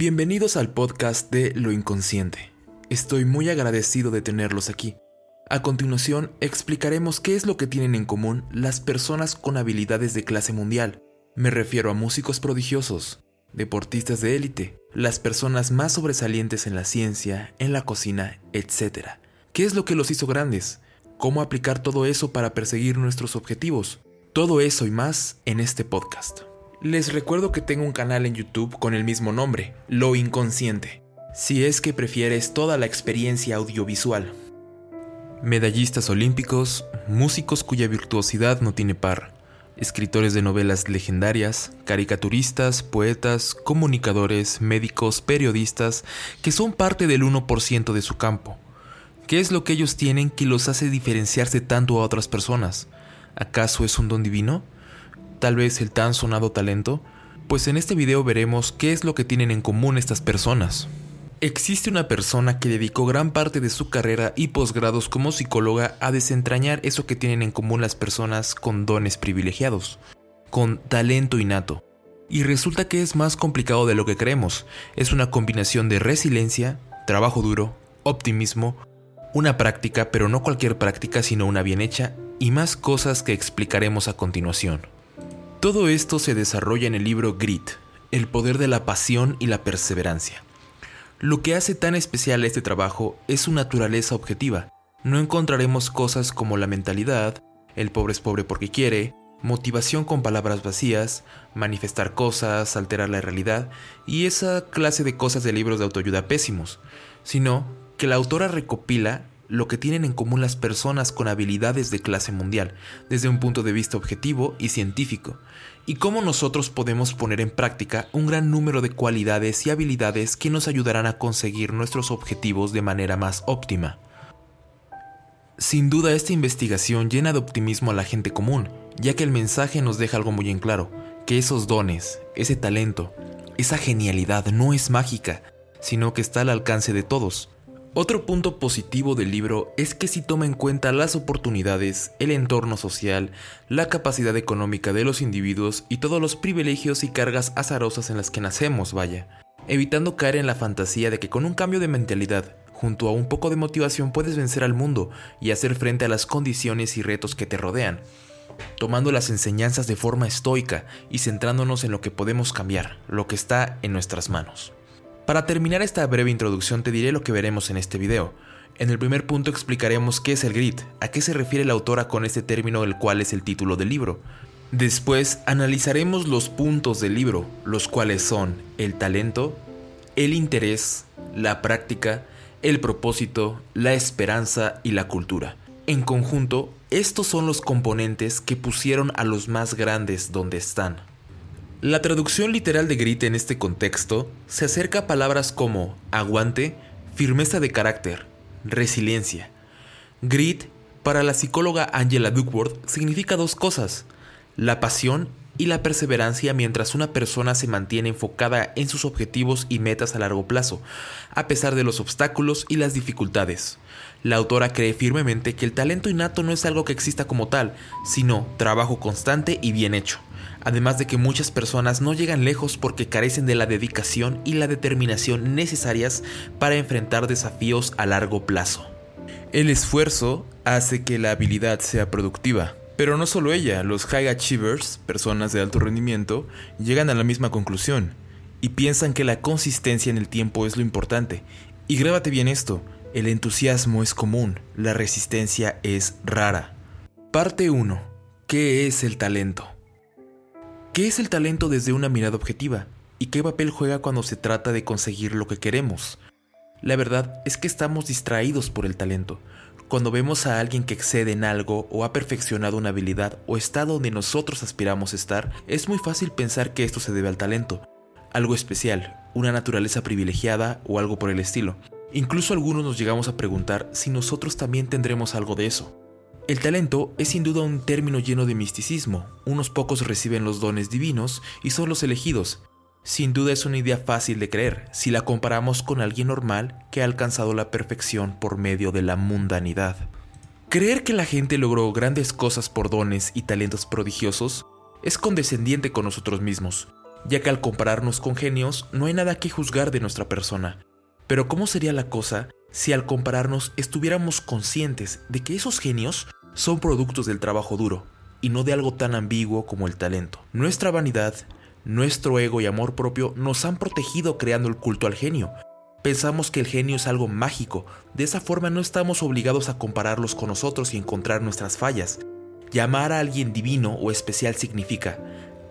Bienvenidos al podcast de Lo Inconsciente. Estoy muy agradecido de tenerlos aquí. A continuación, explicaremos qué es lo que tienen en común las personas con habilidades de clase mundial. Me refiero a músicos prodigiosos, deportistas de élite, las personas más sobresalientes en la ciencia, en la cocina, etc. ¿Qué es lo que los hizo grandes? ¿Cómo aplicar todo eso para perseguir nuestros objetivos? Todo eso y más en este podcast. Les recuerdo que tengo un canal en YouTube con el mismo nombre, Lo Inconsciente, si es que prefieres toda la experiencia audiovisual. Medallistas olímpicos, músicos cuya virtuosidad no tiene par, escritores de novelas legendarias, caricaturistas, poetas, comunicadores, médicos, periodistas, que son parte del 1% de su campo. ¿Qué es lo que ellos tienen que los hace diferenciarse tanto a otras personas? ¿Acaso es un don divino? Tal vez el tan sonado talento? Pues en este video veremos qué es lo que tienen en común estas personas. Existe una persona que dedicó gran parte de su carrera y posgrados como psicóloga a desentrañar eso que tienen en común las personas con dones privilegiados, con talento innato. Y resulta que es más complicado de lo que creemos. Es una combinación de resiliencia, trabajo duro, optimismo, una práctica, pero no cualquier práctica, sino una bien hecha, y más cosas que explicaremos a continuación. Todo esto se desarrolla en el libro Grit, el poder de la pasión y la perseverancia. Lo que hace tan especial este trabajo es su naturaleza objetiva. No encontraremos cosas como la mentalidad, el pobre es pobre porque quiere, motivación con palabras vacías, manifestar cosas, alterar la realidad y esa clase de cosas de libros de autoayuda pésimos, sino que la autora recopila lo que tienen en común las personas con habilidades de clase mundial, desde un punto de vista objetivo y científico, y cómo nosotros podemos poner en práctica un gran número de cualidades y habilidades que nos ayudarán a conseguir nuestros objetivos de manera más óptima. Sin duda esta investigación llena de optimismo a la gente común, ya que el mensaje nos deja algo muy en claro, que esos dones, ese talento, esa genialidad no es mágica, sino que está al alcance de todos, otro punto positivo del libro es que si toma en cuenta las oportunidades, el entorno social, la capacidad económica de los individuos y todos los privilegios y cargas azarosas en las que nacemos, vaya, evitando caer en la fantasía de que con un cambio de mentalidad, junto a un poco de motivación puedes vencer al mundo y hacer frente a las condiciones y retos que te rodean, tomando las enseñanzas de forma estoica y centrándonos en lo que podemos cambiar, lo que está en nuestras manos. Para terminar esta breve introducción te diré lo que veremos en este video. En el primer punto explicaremos qué es el grit, a qué se refiere la autora con este término el cual es el título del libro. Después analizaremos los puntos del libro, los cuales son el talento, el interés, la práctica, el propósito, la esperanza y la cultura. En conjunto, estos son los componentes que pusieron a los más grandes donde están. La traducción literal de grit en este contexto se acerca a palabras como aguante, firmeza de carácter, resiliencia. Grit, para la psicóloga Angela Duckworth, significa dos cosas, la pasión y la perseverancia mientras una persona se mantiene enfocada en sus objetivos y metas a largo plazo, a pesar de los obstáculos y las dificultades. La autora cree firmemente que el talento innato no es algo que exista como tal, sino trabajo constante y bien hecho además de que muchas personas no llegan lejos porque carecen de la dedicación y la determinación necesarias para enfrentar desafíos a largo plazo. El esfuerzo hace que la habilidad sea productiva, pero no solo ella, los high achievers, personas de alto rendimiento, llegan a la misma conclusión y piensan que la consistencia en el tiempo es lo importante. Y grábate bien esto, el entusiasmo es común, la resistencia es rara. Parte 1. ¿Qué es el talento? ¿Qué es el talento desde una mirada objetiva? ¿Y qué papel juega cuando se trata de conseguir lo que queremos? La verdad es que estamos distraídos por el talento. Cuando vemos a alguien que excede en algo o ha perfeccionado una habilidad o está donde nosotros aspiramos estar, es muy fácil pensar que esto se debe al talento, algo especial, una naturaleza privilegiada o algo por el estilo. Incluso algunos nos llegamos a preguntar si nosotros también tendremos algo de eso. El talento es sin duda un término lleno de misticismo. Unos pocos reciben los dones divinos y son los elegidos. Sin duda es una idea fácil de creer si la comparamos con alguien normal que ha alcanzado la perfección por medio de la mundanidad. Creer que la gente logró grandes cosas por dones y talentos prodigiosos es condescendiente con nosotros mismos ya que al compararnos con genios no hay nada que juzgar de nuestra persona. Pero ¿cómo sería la cosa si al compararnos estuviéramos conscientes de que esos genios son productos del trabajo duro y no de algo tan ambiguo como el talento? Nuestra vanidad, nuestro ego y amor propio nos han protegido creando el culto al genio. Pensamos que el genio es algo mágico, de esa forma no estamos obligados a compararlos con nosotros y encontrar nuestras fallas. Llamar a alguien divino o especial significa,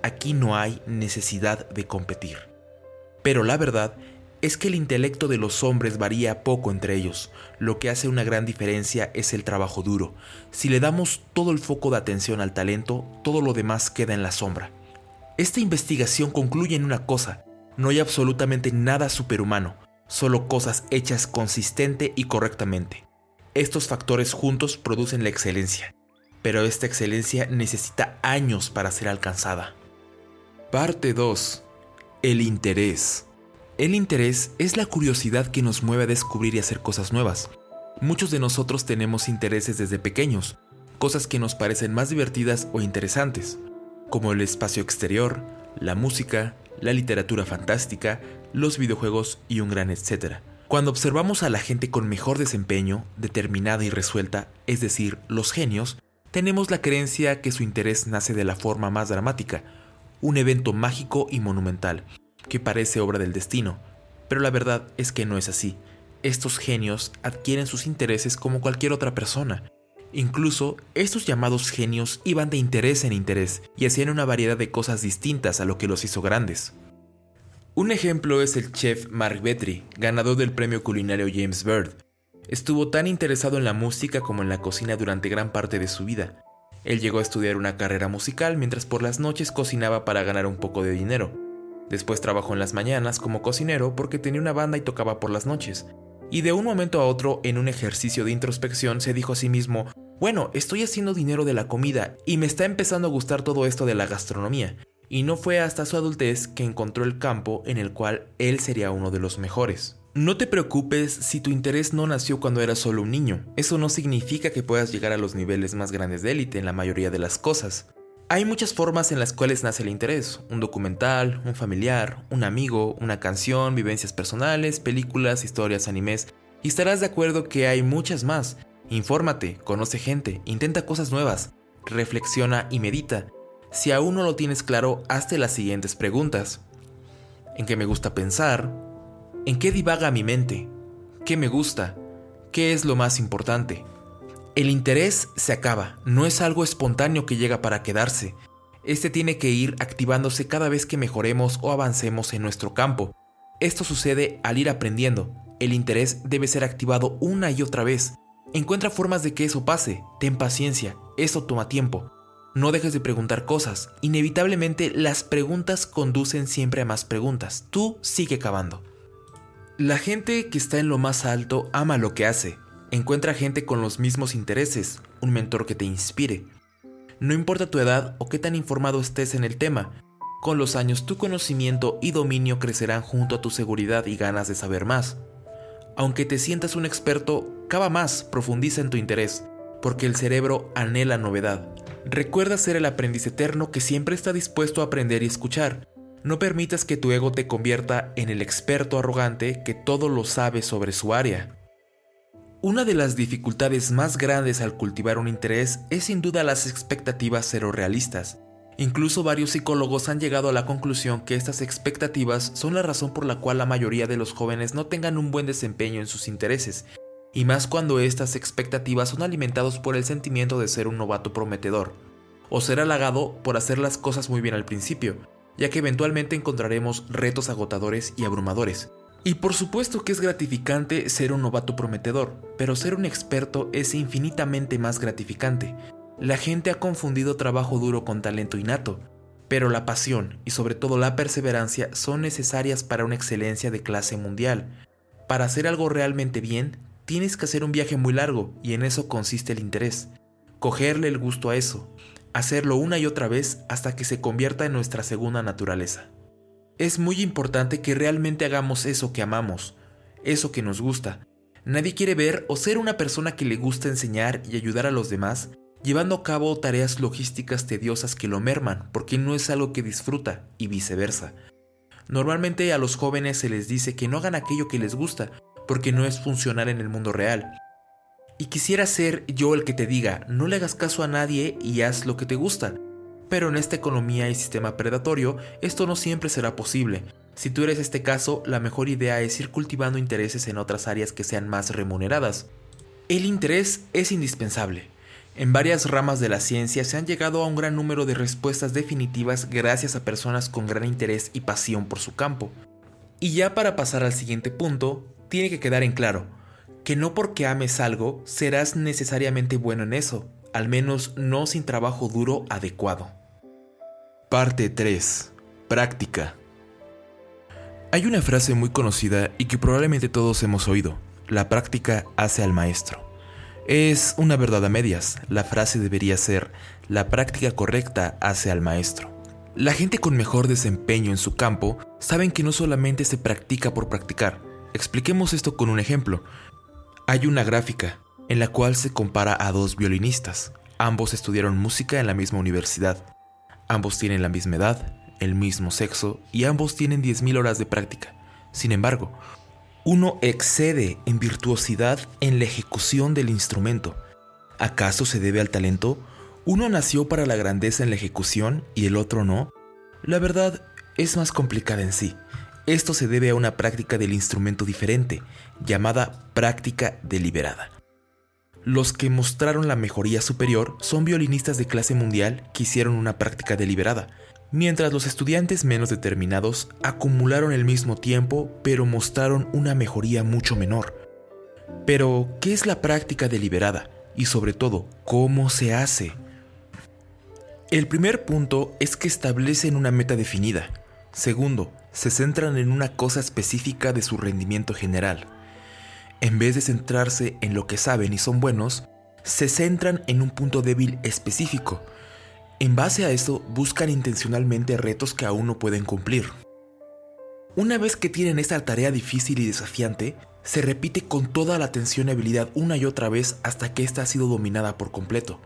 aquí no hay necesidad de competir. Pero la verdad es que el intelecto de los hombres varía poco entre ellos. Lo que hace una gran diferencia es el trabajo duro. Si le damos todo el foco de atención al talento, todo lo demás queda en la sombra. Esta investigación concluye en una cosa, no hay absolutamente nada superhumano, solo cosas hechas consistente y correctamente. Estos factores juntos producen la excelencia, pero esta excelencia necesita años para ser alcanzada. Parte 2. El interés. El interés es la curiosidad que nos mueve a descubrir y hacer cosas nuevas. Muchos de nosotros tenemos intereses desde pequeños, cosas que nos parecen más divertidas o interesantes, como el espacio exterior, la música, la literatura fantástica, los videojuegos y un gran etcétera. Cuando observamos a la gente con mejor desempeño, determinada y resuelta, es decir, los genios, tenemos la creencia que su interés nace de la forma más dramática, un evento mágico y monumental, que parece obra del destino, pero la verdad es que no es así. Estos genios adquieren sus intereses como cualquier otra persona. Incluso, estos llamados genios iban de interés en interés y hacían una variedad de cosas distintas a lo que los hizo grandes. Un ejemplo es el chef Mark Betry, ganador del premio culinario James Bird. Estuvo tan interesado en la música como en la cocina durante gran parte de su vida. Él llegó a estudiar una carrera musical mientras por las noches cocinaba para ganar un poco de dinero. Después trabajó en las mañanas como cocinero porque tenía una banda y tocaba por las noches. Y de un momento a otro, en un ejercicio de introspección, se dijo a sí mismo, bueno, estoy haciendo dinero de la comida y me está empezando a gustar todo esto de la gastronomía. Y no fue hasta su adultez que encontró el campo en el cual él sería uno de los mejores. No te preocupes si tu interés no nació cuando eras solo un niño. Eso no significa que puedas llegar a los niveles más grandes de élite en la mayoría de las cosas. Hay muchas formas en las cuales nace el interés, un documental, un familiar, un amigo, una canción, vivencias personales, películas, historias, animes, y estarás de acuerdo que hay muchas más. Infórmate, conoce gente, intenta cosas nuevas, reflexiona y medita. Si aún no lo tienes claro, hazte las siguientes preguntas. ¿En qué me gusta pensar? ¿En qué divaga mi mente? ¿Qué me gusta? ¿Qué es lo más importante? El interés se acaba, no es algo espontáneo que llega para quedarse. Este tiene que ir activándose cada vez que mejoremos o avancemos en nuestro campo. Esto sucede al ir aprendiendo. El interés debe ser activado una y otra vez. Encuentra formas de que eso pase. Ten paciencia, eso toma tiempo. No dejes de preguntar cosas. Inevitablemente las preguntas conducen siempre a más preguntas. Tú sigue cavando. La gente que está en lo más alto ama lo que hace. Encuentra gente con los mismos intereses, un mentor que te inspire. No importa tu edad o qué tan informado estés en el tema, con los años tu conocimiento y dominio crecerán junto a tu seguridad y ganas de saber más. Aunque te sientas un experto, cava más, profundiza en tu interés, porque el cerebro anhela novedad. Recuerda ser el aprendiz eterno que siempre está dispuesto a aprender y escuchar. No permitas que tu ego te convierta en el experto arrogante que todo lo sabe sobre su área. Una de las dificultades más grandes al cultivar un interés es sin duda las expectativas cero realistas. Incluso varios psicólogos han llegado a la conclusión que estas expectativas son la razón por la cual la mayoría de los jóvenes no tengan un buen desempeño en sus intereses, y más cuando estas expectativas son alimentados por el sentimiento de ser un novato prometedor, o ser halagado por hacer las cosas muy bien al principio, ya que eventualmente encontraremos retos agotadores y abrumadores, y por supuesto que es gratificante ser un novato prometedor, pero ser un experto es infinitamente más gratificante. La gente ha confundido trabajo duro con talento innato, pero la pasión y sobre todo la perseverancia son necesarias para una excelencia de clase mundial. Para hacer algo realmente bien, tienes que hacer un viaje muy largo y en eso consiste el interés. Cogerle el gusto a eso, hacerlo una y otra vez hasta que se convierta en nuestra segunda naturaleza. Es muy importante que realmente hagamos eso que amamos, eso que nos gusta. Nadie quiere ver o ser una persona que le gusta enseñar y ayudar a los demás llevando a cabo tareas logísticas tediosas que lo merman porque no es algo que disfruta y viceversa. Normalmente a los jóvenes se les dice que no hagan aquello que les gusta porque no es funcional en el mundo real. Y quisiera ser yo el que te diga, no le hagas caso a nadie y haz lo que te gusta. Pero en esta economía y sistema predatorio, esto no siempre será posible. Si tú eres este caso, la mejor idea es ir cultivando intereses en otras áreas que sean más remuneradas. El interés es indispensable. En varias ramas de la ciencia se han llegado a un gran número de respuestas definitivas gracias a personas con gran interés y pasión por su campo. Y ya para pasar al siguiente punto, tiene que quedar en claro que no porque ames algo serás necesariamente bueno en eso, al menos no sin trabajo duro adecuado. Parte 3. Práctica. Hay una frase muy conocida y que probablemente todos hemos oído. La práctica hace al maestro. Es una verdad a medias. La frase debería ser, la práctica correcta hace al maestro. La gente con mejor desempeño en su campo saben que no solamente se practica por practicar. Expliquemos esto con un ejemplo. Hay una gráfica en la cual se compara a dos violinistas. Ambos estudiaron música en la misma universidad. Ambos tienen la misma edad, el mismo sexo y ambos tienen 10.000 horas de práctica. Sin embargo, uno excede en virtuosidad en la ejecución del instrumento. ¿Acaso se debe al talento? ¿Uno nació para la grandeza en la ejecución y el otro no? La verdad es más complicada en sí. Esto se debe a una práctica del instrumento diferente, llamada práctica deliberada. Los que mostraron la mejoría superior son violinistas de clase mundial que hicieron una práctica deliberada, mientras los estudiantes menos determinados acumularon el mismo tiempo pero mostraron una mejoría mucho menor. Pero, ¿qué es la práctica deliberada? Y sobre todo, ¿cómo se hace? El primer punto es que establecen una meta definida. Segundo, se centran en una cosa específica de su rendimiento general en vez de centrarse en lo que saben y son buenos, se centran en un punto débil específico. En base a eso, buscan intencionalmente retos que aún no pueden cumplir. Una vez que tienen esta tarea difícil y desafiante, se repite con toda la atención y habilidad una y otra vez hasta que ésta ha sido dominada por completo.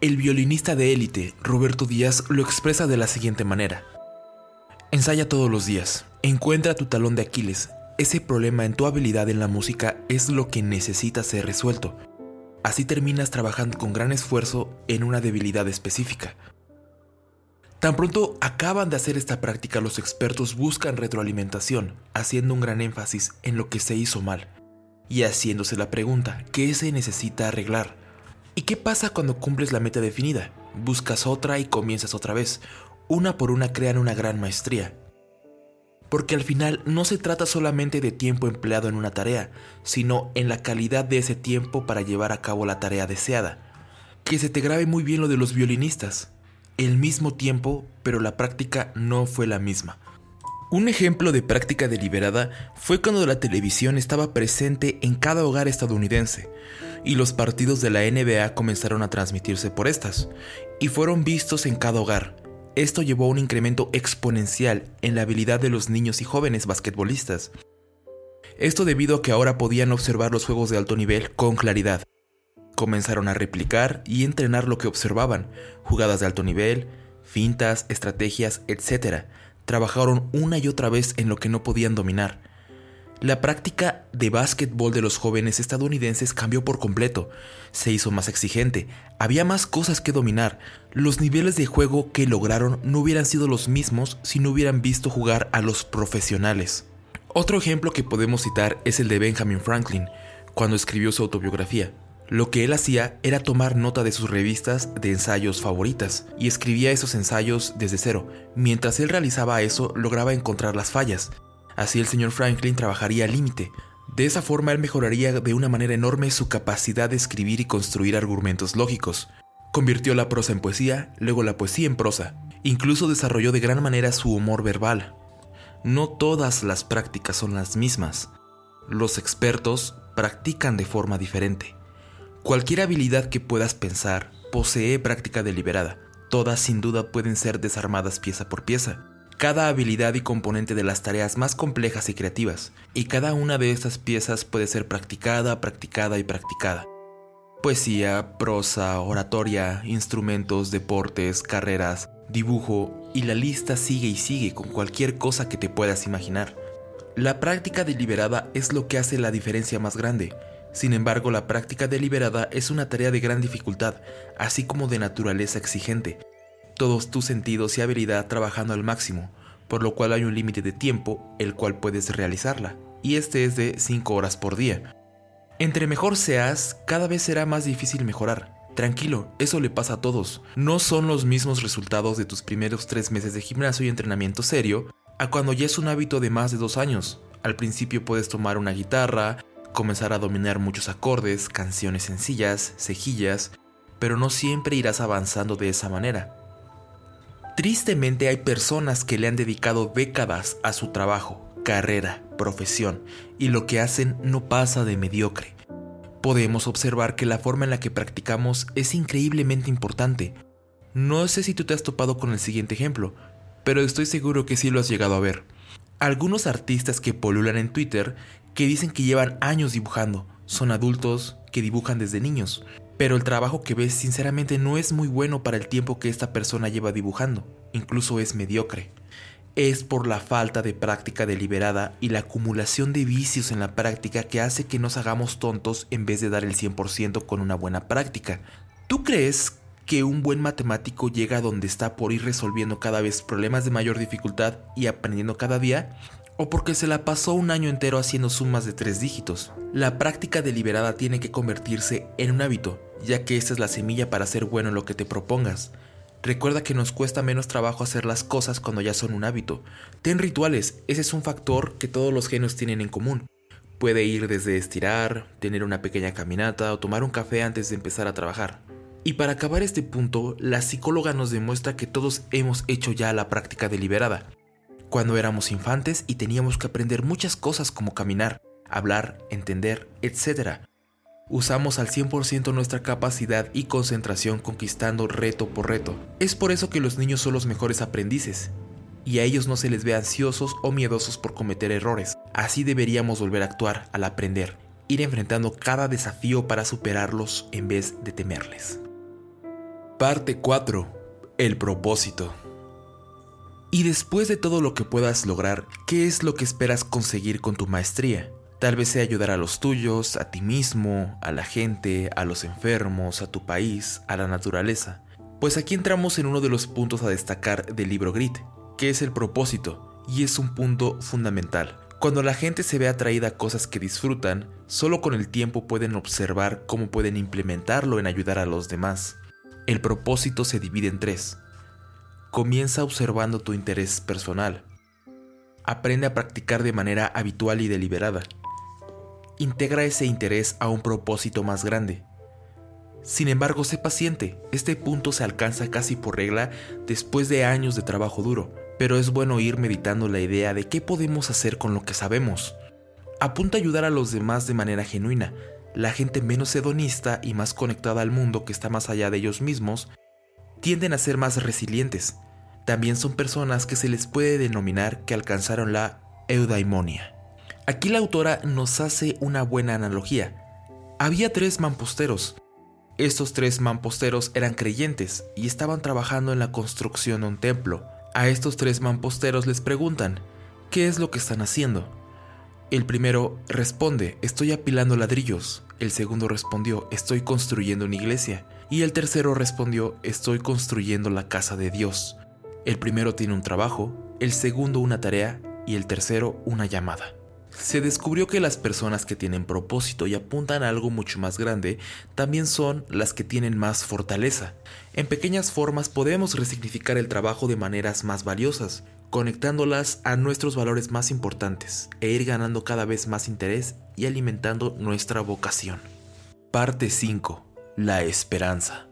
El violinista de élite, Roberto Díaz, lo expresa de la siguiente manera. Ensaya todos los días, encuentra tu talón de Aquiles, ese problema en tu habilidad en la música es lo que necesita ser resuelto. Así terminas trabajando con gran esfuerzo en una debilidad específica. Tan pronto acaban de hacer esta práctica, los expertos buscan retroalimentación, haciendo un gran énfasis en lo que se hizo mal y haciéndose la pregunta, ¿qué se necesita arreglar? ¿Y qué pasa cuando cumples la meta definida? Buscas otra y comienzas otra vez. Una por una crean una gran maestría porque al final no se trata solamente de tiempo empleado en una tarea, sino en la calidad de ese tiempo para llevar a cabo la tarea deseada. Que se te grabe muy bien lo de los violinistas. El mismo tiempo, pero la práctica no fue la misma. Un ejemplo de práctica deliberada fue cuando la televisión estaba presente en cada hogar estadounidense y los partidos de la NBA comenzaron a transmitirse por estas, y fueron vistos en cada hogar, esto llevó a un incremento exponencial en la habilidad de los niños y jóvenes basquetbolistas. Esto debido a que ahora podían observar los juegos de alto nivel con claridad. Comenzaron a replicar y entrenar lo que observaban, jugadas de alto nivel, fintas, estrategias, etc. Trabajaron una y otra vez en lo que no podían dominar. La práctica de básquetbol de los jóvenes estadounidenses cambió por completo. Se hizo más exigente, había más cosas que dominar. Los niveles de juego que lograron no hubieran sido los mismos si no hubieran visto jugar a los profesionales. Otro ejemplo que podemos citar es el de Benjamin Franklin, cuando escribió su autobiografía. Lo que él hacía era tomar nota de sus revistas de ensayos favoritas y escribía esos ensayos desde cero. Mientras él realizaba eso, lograba encontrar las fallas Así el señor Franklin trabajaría al límite. De esa forma él mejoraría de una manera enorme su capacidad de escribir y construir argumentos lógicos. Convirtió la prosa en poesía, luego la poesía en prosa. Incluso desarrolló de gran manera su humor verbal. No todas las prácticas son las mismas. Los expertos practican de forma diferente. Cualquier habilidad que puedas pensar posee práctica deliberada. Todas sin duda pueden ser desarmadas pieza por pieza cada habilidad y componente de las tareas más complejas y creativas, y cada una de estas piezas puede ser practicada, practicada y practicada. Poesía, prosa, oratoria, instrumentos, deportes, carreras, dibujo y la lista sigue y sigue con cualquier cosa que te puedas imaginar. La práctica deliberada es lo que hace la diferencia más grande. Sin embargo, la práctica deliberada es una tarea de gran dificultad, así como de naturaleza exigente. Todos tus sentidos y habilidad trabajando al máximo, por lo cual hay un límite de tiempo el cual puedes realizarla, y este es de 5 horas por día. Entre mejor seas, cada vez será más difícil mejorar. Tranquilo, eso le pasa a todos. No son los mismos resultados de tus primeros tres meses de gimnasio y entrenamiento serio a cuando ya es un hábito de más de dos años. Al principio puedes tomar una guitarra, comenzar a dominar muchos acordes, canciones sencillas, cejillas, pero no siempre irás avanzando de esa manera. Tristemente hay personas que le han dedicado décadas a su trabajo, carrera, profesión, y lo que hacen no pasa de mediocre. Podemos observar que la forma en la que practicamos es increíblemente importante. No sé si tú te has topado con el siguiente ejemplo, pero estoy seguro que sí lo has llegado a ver. Algunos artistas que polulan en Twitter que dicen que llevan años dibujando, son adultos que dibujan desde niños, pero el trabajo que ves sinceramente no es muy bueno para el tiempo que esta persona lleva dibujando, incluso es mediocre es por la falta de práctica deliberada y la acumulación de vicios en la práctica que hace que nos hagamos tontos en vez de dar el 100% con una buena práctica. ¿Tú crees que un buen matemático llega a donde está por ir resolviendo cada vez problemas de mayor dificultad y aprendiendo cada día? ¿O porque se la pasó un año entero haciendo sumas de tres dígitos? La práctica deliberada tiene que convertirse en un hábito, ya que esta es la semilla para ser bueno en lo que te propongas. Recuerda que nos cuesta menos trabajo hacer las cosas cuando ya son un hábito. Ten rituales, ese es un factor que todos los genios tienen en común. Puede ir desde estirar, tener una pequeña caminata o tomar un café antes de empezar a trabajar. Y para acabar este punto, la psicóloga nos demuestra que todos hemos hecho ya la práctica deliberada. Cuando éramos infantes y teníamos que aprender muchas cosas como caminar, hablar, entender, etc. Usamos al 100% nuestra capacidad y concentración conquistando reto por reto. Es por eso que los niños son los mejores aprendices, y a ellos no se les ve ansiosos o miedosos por cometer errores. Así deberíamos volver a actuar al aprender, ir enfrentando cada desafío para superarlos en vez de temerles. Parte 4. El propósito. Y después de todo lo que puedas lograr, ¿qué es lo que esperas conseguir con tu maestría? Tal vez sea ayudar a los tuyos, a ti mismo, a la gente, a los enfermos, a tu país, a la naturaleza. Pues aquí entramos en uno de los puntos a destacar del libro Grit, que es el propósito, y es un punto fundamental. Cuando la gente se ve atraída a cosas que disfrutan, solo con el tiempo pueden observar cómo pueden implementarlo en ayudar a los demás. El propósito se divide en tres. Comienza observando tu interés personal. Aprende a practicar de manera habitual y deliberada integra ese interés a un propósito más grande. Sin embargo, sé paciente, este punto se alcanza casi por regla después de años de trabajo duro, pero es bueno ir meditando la idea de qué podemos hacer con lo que sabemos. Apunta a ayudar a los demás de manera genuina. La gente menos hedonista y más conectada al mundo que está más allá de ellos mismos tienden a ser más resilientes. También son personas que se les puede denominar que alcanzaron la eudaimonia. Aquí la autora nos hace una buena analogía. Había tres mamposteros. Estos tres mamposteros eran creyentes y estaban trabajando en la construcción de un templo. A estos tres mamposteros les preguntan, ¿qué es lo que están haciendo? El primero responde, estoy apilando ladrillos. El segundo respondió, estoy construyendo una iglesia. Y el tercero respondió, estoy construyendo la casa de Dios. El primero tiene un trabajo, el segundo una tarea y el tercero una llamada se descubrió que las personas que tienen propósito y apuntan a algo mucho más grande también son las que tienen más fortaleza. En pequeñas formas podemos resignificar el trabajo de maneras más valiosas, conectándolas a nuestros valores más importantes e ir ganando cada vez más interés y alimentando nuestra vocación. Parte 5. La esperanza.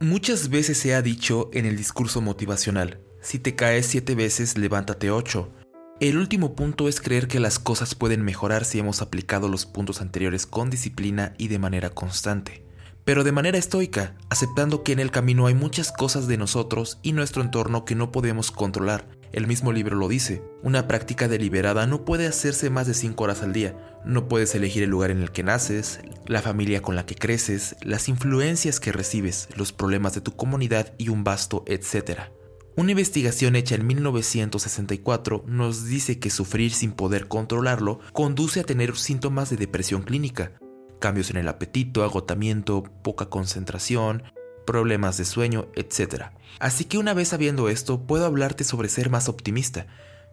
Muchas veces se ha dicho en el discurso motivacional, si te caes siete veces, levántate ocho el último punto es creer que las cosas pueden mejorar si hemos aplicado los puntos anteriores con disciplina y de manera constante, pero de manera estoica, aceptando que en el camino hay muchas cosas de nosotros y nuestro entorno que no podemos controlar El mismo libro lo dice, una práctica deliberada no puede hacerse más de 5 horas al día. No puedes elegir el lugar en el que naces, la familia con la que creces, las influencias que recibes, los problemas de tu comunidad y un vasto etcétera. Una investigación hecha en 1964 nos dice que sufrir sin poder controlarlo conduce a tener síntomas de depresión clínica, cambios en el apetito, agotamiento, poca concentración, problemas de sueño, etc. Así que una vez sabiendo esto, puedo hablarte sobre ser más optimista,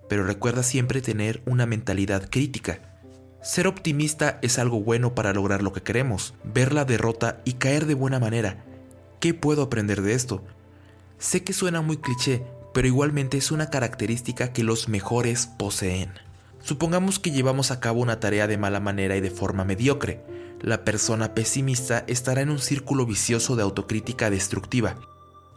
pero recuerda siempre tener una mentalidad crítica. Ser optimista es algo bueno para lograr lo que queremos, ver la derrota y caer de buena manera. ¿Qué puedo aprender de esto? Sé que suena muy cliché, pero igualmente es una característica que los mejores poseen. Supongamos que llevamos a cabo una tarea de mala manera y de forma mediocre la persona pesimista estará en un círculo vicioso de autocrítica destructiva.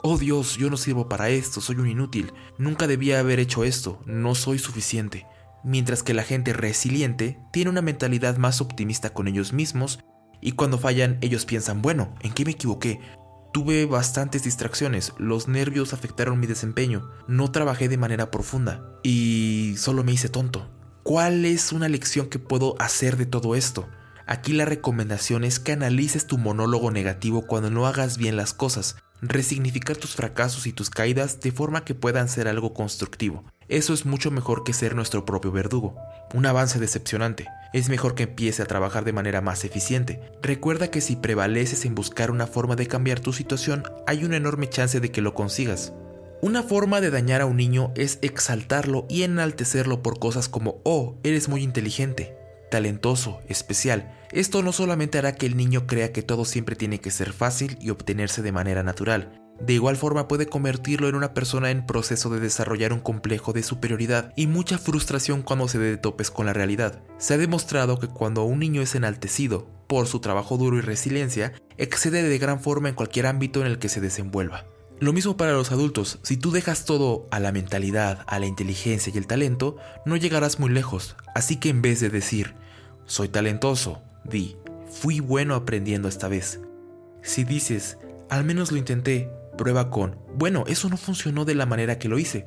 Oh Dios, yo no sirvo para esto, soy un inútil, nunca debía haber hecho esto, no soy suficiente. Mientras que la gente resiliente tiene una mentalidad más optimista con ellos mismos y cuando fallan ellos piensan, bueno, ¿en qué me equivoqué? Tuve bastantes distracciones, los nervios afectaron mi desempeño, no trabajé de manera profunda y solo me hice tonto. ¿Cuál es una lección que puedo hacer de todo esto? Aquí la recomendación es que analices tu monólogo negativo cuando no hagas bien las cosas, resignificar tus fracasos y tus caídas de forma que puedan ser algo constructivo. Eso es mucho mejor que ser nuestro propio verdugo. Un avance decepcionante. Es mejor que empiece a trabajar de manera más eficiente. Recuerda que si prevaleces en buscar una forma de cambiar tu situación, hay una enorme chance de que lo consigas. Una forma de dañar a un niño es exaltarlo y enaltecerlo por cosas como, oh, eres muy inteligente, talentoso, especial. Esto no solamente hará que el niño crea que todo siempre tiene que ser fácil y obtenerse de manera natural, de igual forma puede convertirlo en una persona en proceso de desarrollar un complejo de superioridad y mucha frustración cuando se dé de topes con la realidad. Se ha demostrado que cuando un niño es enaltecido por su trabajo duro y resiliencia, excede de gran forma en cualquier ámbito en el que se desenvuelva. Lo mismo para los adultos, si tú dejas todo a la mentalidad, a la inteligencia y el talento, no llegarás muy lejos. Así que en vez de decir, soy talentoso, di, fui bueno aprendiendo esta vez. Si dices, al menos lo intenté, prueba con, bueno, eso no funcionó de la manera que lo hice.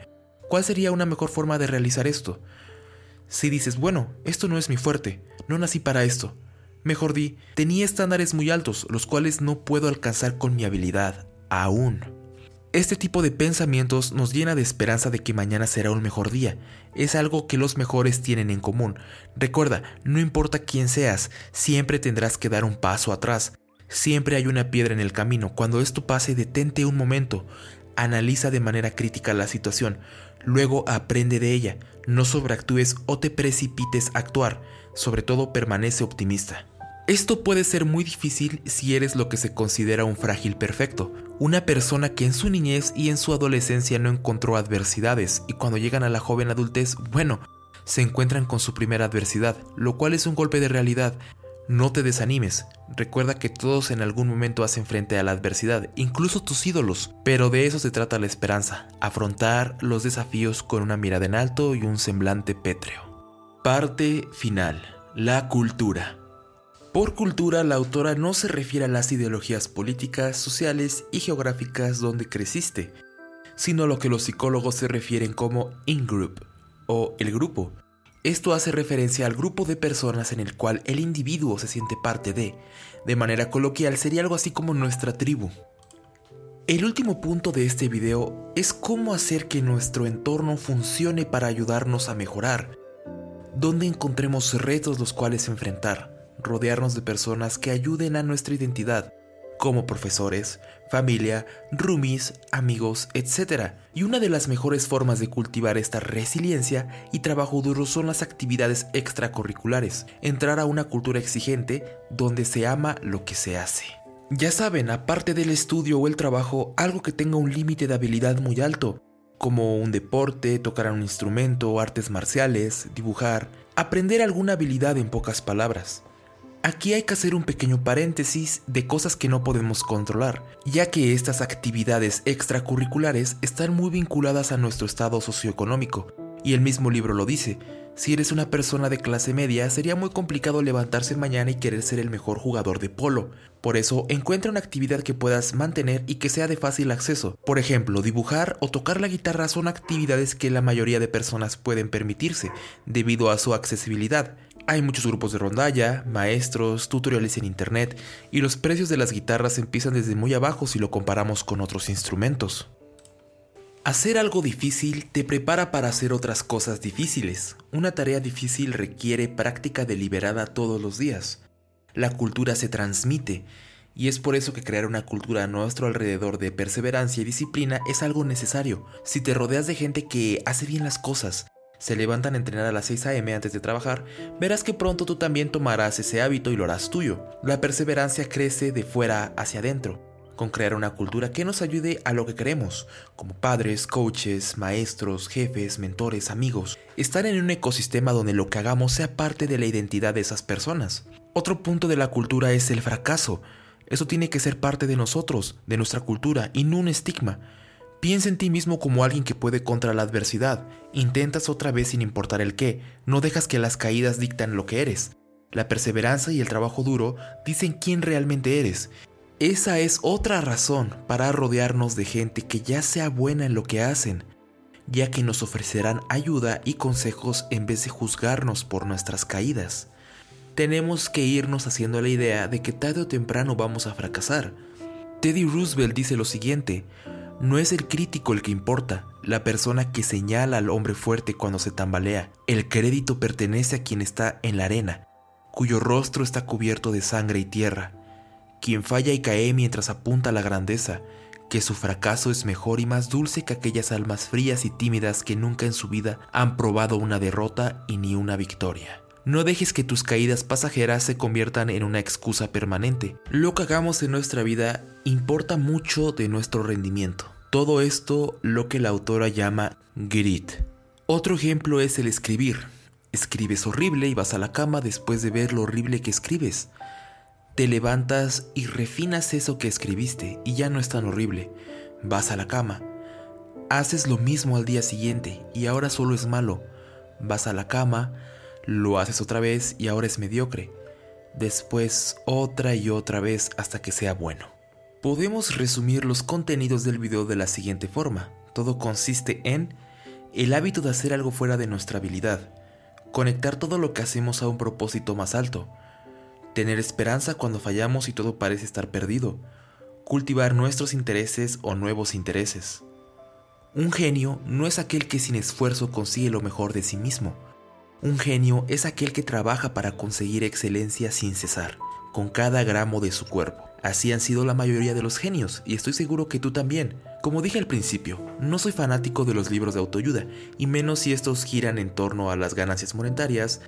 ¿Cuál sería una mejor forma de realizar esto? Si dices, bueno, esto no es mi fuerte, no nací para esto. Mejor di, tenía estándares muy altos, los cuales no puedo alcanzar con mi habilidad, aún. Este tipo de pensamientos nos llena de esperanza de que mañana será un mejor día. Es algo que los mejores tienen en común. Recuerda, no importa quién seas, siempre tendrás que dar un paso atrás. Siempre hay una piedra en el camino. Cuando esto pase, detente un momento. Analiza de manera crítica la situación. Luego aprende de ella. No sobreactúes o te precipites a actuar. Sobre todo permanece optimista. Esto puede ser muy difícil si eres lo que se considera un frágil perfecto, una persona que en su niñez y en su adolescencia no encontró adversidades y cuando llegan a la joven adultez, bueno, se encuentran con su primera adversidad, lo cual es un golpe de realidad. No te desanimes, recuerda que todos en algún momento hacen frente a la adversidad, incluso tus ídolos, pero de eso se trata la esperanza, afrontar los desafíos con una mirada en alto y un semblante pétreo. Parte final, la cultura. Por cultura, la autora no se refiere a las ideologías políticas, sociales y geográficas donde creciste, sino a lo que los psicólogos se refieren como in-group o el grupo. Esto hace referencia al grupo de personas en el cual el individuo se siente parte de. De manera coloquial sería algo así como nuestra tribu. El último punto de este video es cómo hacer que nuestro entorno funcione para ayudarnos a mejorar, donde encontremos retos los cuales enfrentar rodearnos de personas que ayuden a nuestra identidad, como profesores, familia, roomies, amigos, etc. Y una de las mejores formas de cultivar esta resiliencia y trabajo duro son las actividades extracurriculares, entrar a una cultura exigente donde se ama lo que se hace. Ya saben, aparte del estudio o el trabajo, algo que tenga un límite de habilidad muy alto, como un deporte, tocar un instrumento, artes marciales, dibujar, aprender alguna habilidad en pocas palabras. Aquí hay que hacer un pequeño paréntesis de cosas que no podemos controlar, ya que estas actividades extracurriculares están muy vinculadas a nuestro estado socioeconómico. Y el mismo libro lo dice, si eres una persona de clase media, sería muy complicado levantarse mañana y querer ser el mejor jugador de polo. Por eso, encuentra una actividad que puedas mantener y que sea de fácil acceso. Por ejemplo, dibujar o tocar la guitarra son actividades que la mayoría de personas pueden permitirse, debido a su accesibilidad. Hay muchos grupos de rondalla, maestros, tutoriales en internet, y los precios de las guitarras empiezan desde muy abajo si lo comparamos con otros instrumentos. Hacer algo difícil te prepara para hacer otras cosas difíciles. Una tarea difícil requiere práctica deliberada todos los días. La cultura se transmite, y es por eso que crear una cultura a nuestro alrededor de perseverancia y disciplina es algo necesario. Si te rodeas de gente que hace bien las cosas, se levantan a entrenar a las 6 a.m. antes de trabajar, verás que pronto tú también tomarás ese hábito y lo harás tuyo. La perseverancia crece de fuera hacia adentro con crear una cultura que nos ayude a lo que queremos, como padres, coaches, maestros, jefes, mentores, amigos. Estar en un ecosistema donde lo que hagamos sea parte de la identidad de esas personas. Otro punto de la cultura es el fracaso. Eso tiene que ser parte de nosotros, de nuestra cultura, y no un estigma. Piensa en ti mismo como alguien que puede contra la adversidad. Intentas otra vez sin importar el qué. No dejas que las caídas dictan lo que eres. La perseverancia y el trabajo duro dicen quién realmente eres. Esa es otra razón para rodearnos de gente que ya sea buena en lo que hacen, ya que nos ofrecerán ayuda y consejos en vez de juzgarnos por nuestras caídas. Tenemos que irnos haciendo la idea de que tarde o temprano vamos a fracasar. Teddy Roosevelt dice lo siguiente, no es el crítico el que importa, la persona que señala al hombre fuerte cuando se tambalea. El crédito pertenece a quien está en la arena, cuyo rostro está cubierto de sangre y tierra quien falla y cae mientras apunta la grandeza, que su fracaso es mejor y más dulce que aquellas almas frías y tímidas que nunca en su vida han probado una derrota y ni una victoria. No dejes que tus caídas pasajeras se conviertan en una excusa permanente. Lo que hagamos en nuestra vida importa mucho de nuestro rendimiento. Todo esto lo que la autora llama grit. Otro ejemplo es el escribir. Escribes horrible y vas a la cama después de ver lo horrible que escribes. Te levantas y refinas eso que escribiste y ya no es tan horrible. Vas a la cama. Haces lo mismo al día siguiente y ahora solo es malo. Vas a la cama, lo haces otra vez y ahora es mediocre. Después otra y otra vez hasta que sea bueno. Podemos resumir los contenidos del video de la siguiente forma. Todo consiste en el hábito de hacer algo fuera de nuestra habilidad, conectar todo lo que hacemos a un propósito más alto, tener esperanza cuando fallamos y todo parece estar perdido, cultivar nuestros intereses o nuevos intereses. Un genio no es aquel que sin esfuerzo consigue lo mejor de sí mismo. Un genio es aquel que trabaja para conseguir excelencia sin cesar, con cada gramo de su cuerpo. Así han sido la mayoría de los genios, y estoy seguro que tú también. Como dije al principio, no soy fanático de los libros de autoayuda, y menos si estos giran en torno a las ganancias monetarias,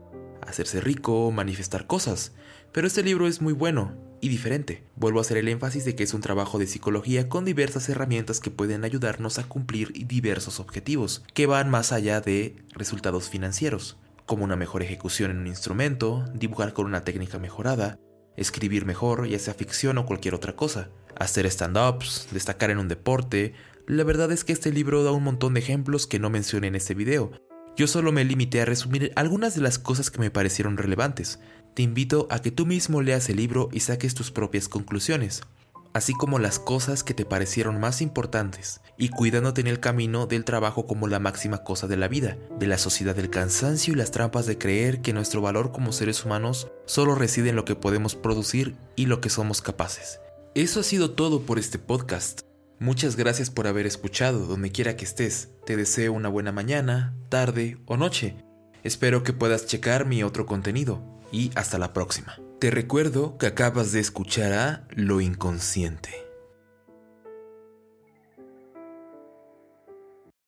hacerse rico, manifestar cosas. Pero este libro es muy bueno y diferente. Vuelvo a hacer el énfasis de que es un trabajo de psicología con diversas herramientas que pueden ayudarnos a cumplir diversos objetivos, que van más allá de resultados financieros, como una mejor ejecución en un instrumento, dibujar con una técnica mejorada, escribir mejor, ya sea ficción o cualquier otra cosa, hacer stand-ups, destacar en un deporte. La verdad es que este libro da un montón de ejemplos que no mencioné en este video. Yo solo me limité a resumir algunas de las cosas que me parecieron relevantes, te invito a que tú mismo leas el libro y saques tus propias conclusiones, así como las cosas que te parecieron más importantes, y cuidándote en el camino del trabajo como la máxima cosa de la vida, de la sociedad del cansancio y las trampas de creer que nuestro valor como seres humanos solo reside en lo que podemos producir y lo que somos capaces. Eso ha sido todo por este podcast. Muchas gracias por haber escuchado donde quiera que estés. Te deseo una buena mañana, tarde o noche. Espero que puedas checar mi otro contenido y hasta la próxima. Te recuerdo que acabas de escuchar a Lo Inconsciente.